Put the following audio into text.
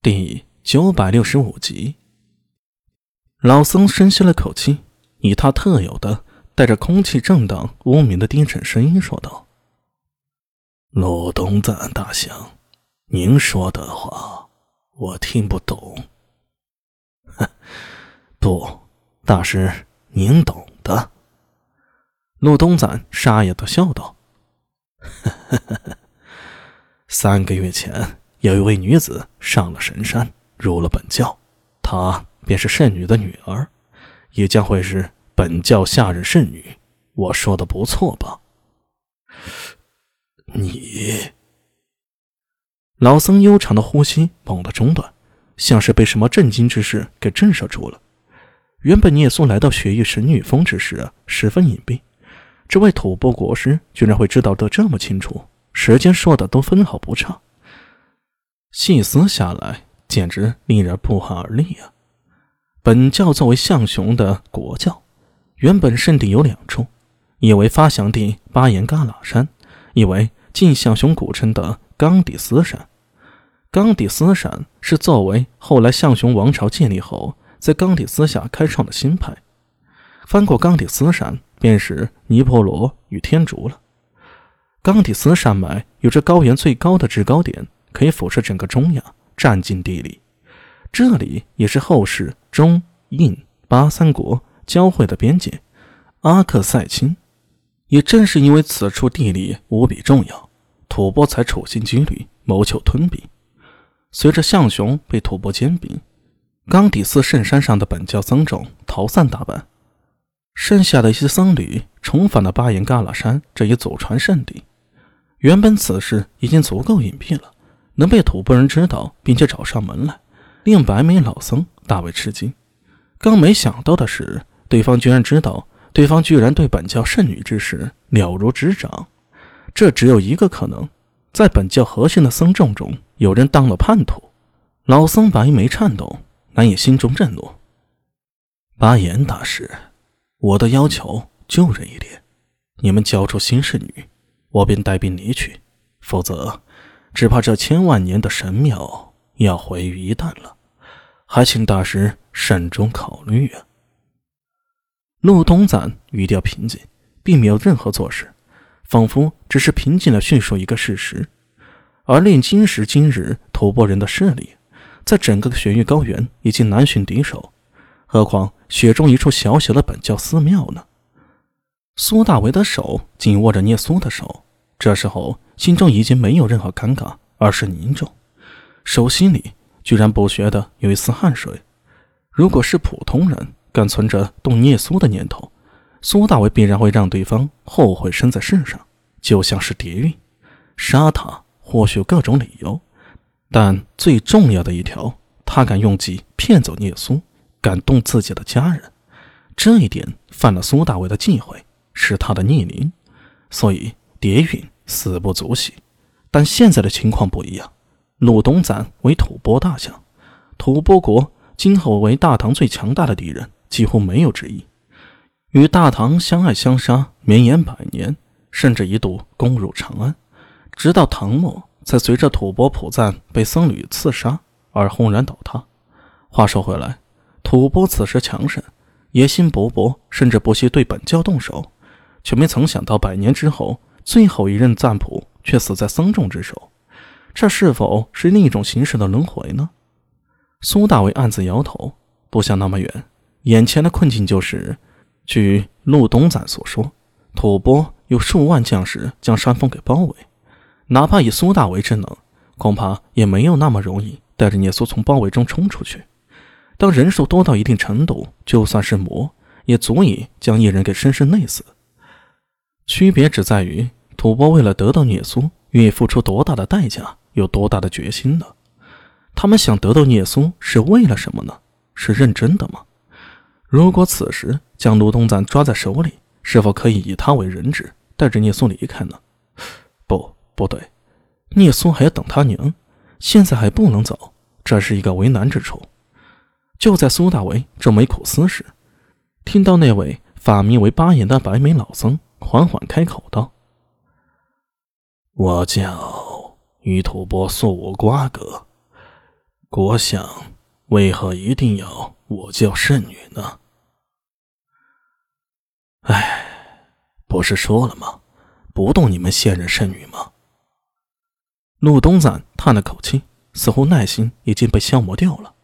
第九百六十五集，老僧深吸了口气，以他特有的带着空气震荡无名的低沉声音说道：“陆东赞大侠，您说的话我听不懂。不，大师您懂的。”陆东赞沙哑的笑道：“三个月前。”有一位女子上了神山，入了本教，她便是圣女的女儿，也将会是本教下任圣女。我说的不错吧？你，老僧悠长的呼吸猛地中断，像是被什么震惊之事给震慑住了。原本聂苏来到雪域神女峰之时十分隐蔽，这位吐蕃国师居然会知道得这么清楚，时间说的都分毫不差。细思下来，简直令人不寒而栗啊！本教作为象雄的国教，原本圣地有两处，一为发祥地巴颜嘎拉山，一为晋象雄古称的冈底斯山。冈底斯山是作为后来象雄王朝建立后，在冈底斯下开创的新派。翻过冈底斯山，便是尼泊罗与天竺了。冈底斯山脉有着高原最高的制高点。可以俯视整个中亚，占尽地理。这里也是后世中印巴三国交汇的边界。阿克塞钦，也正是因为此处地理无比重要，吐蕃才处心积虑谋求吞并。随着象雄被吐蕃兼并，冈底斯圣山上的本教僧众逃散大半，剩下的一些僧侣重返了巴颜嘎拉山这一祖传圣地。原本此事已经足够隐蔽了。能被吐蕃人知道，并且找上门来，令白眉老僧大为吃惊。更没想到的是，对方居然知道，对方居然对本教圣女之事了如指掌。这只有一个可能，在本教核心的僧众中，有人当了叛徒。老僧白眉颤抖，难以心中震怒。巴颜大师，我的要求就这一点：你们交出新圣女，我便带兵离去；否则。只怕这千万年的神庙要毁于一旦了，还请大师慎重考虑啊！陆东赞语调平静，并没有任何做事，仿佛只是平静地叙述一个事实。而令今时今日吐蕃人的势力，在整个雪域高原已经难寻敌手，何况雪中一处小小的本教寺庙呢？苏大为的手紧握着聂苏的手。这时候，心中已经没有任何尴尬，而是凝重，手心里居然不觉得有一丝汗水。如果是普通人，敢存着动聂苏的念头，苏大伟必然会让对方后悔生在世上，就像是蝶韵，杀他或许有各种理由，但最重要的一条，他敢用计骗走聂苏，敢动自己的家人，这一点犯了苏大伟的忌讳，是他的逆鳞，所以。蝶韵死不足惜，但现在的情况不一样。陆东赞为吐蕃大将，吐蕃国今后为大唐最强大的敌人，几乎没有之一。与大唐相爱相杀，绵延百年，甚至一度攻入长安，直到唐末才随着吐蕃普赞被僧侣刺杀而轰然倒塌。话说回来，吐蕃此时强盛，野心勃勃，甚至不惜对本教动手，却没曾想到百年之后。最后一任赞普却死在僧众之手，这是否是另一种形式的轮回呢？苏大伟暗自摇头，不想那么远。眼前的困境就是，据陆东赞所说，吐蕃有数万将士将山峰给包围，哪怕以苏大为之能，恐怕也没有那么容易带着聂苏从包围中冲出去。当人数多到一定程度，就算是魔，也足以将一人给深深累死。区别只在于。吐蕃为了得到聂苏，愿意付出多大的代价，有多大的决心呢？他们想得到聂苏是为了什么呢？是认真的吗？如果此时将卢东赞抓在手里，是否可以以他为人质，带着聂苏离开呢？不，不对，聂苏还要等他娘，现在还不能走，这是一个为难之处。就在苏大为正眉苦思时，听到那位法名为巴颜的白眉老僧缓缓开口道。我叫与吐蕃素无瓜葛，国相为何一定要我叫圣女呢？哎，不是说了吗？不动你们现任圣女吗？陆东赞叹了口气，似乎耐心已经被消磨掉了。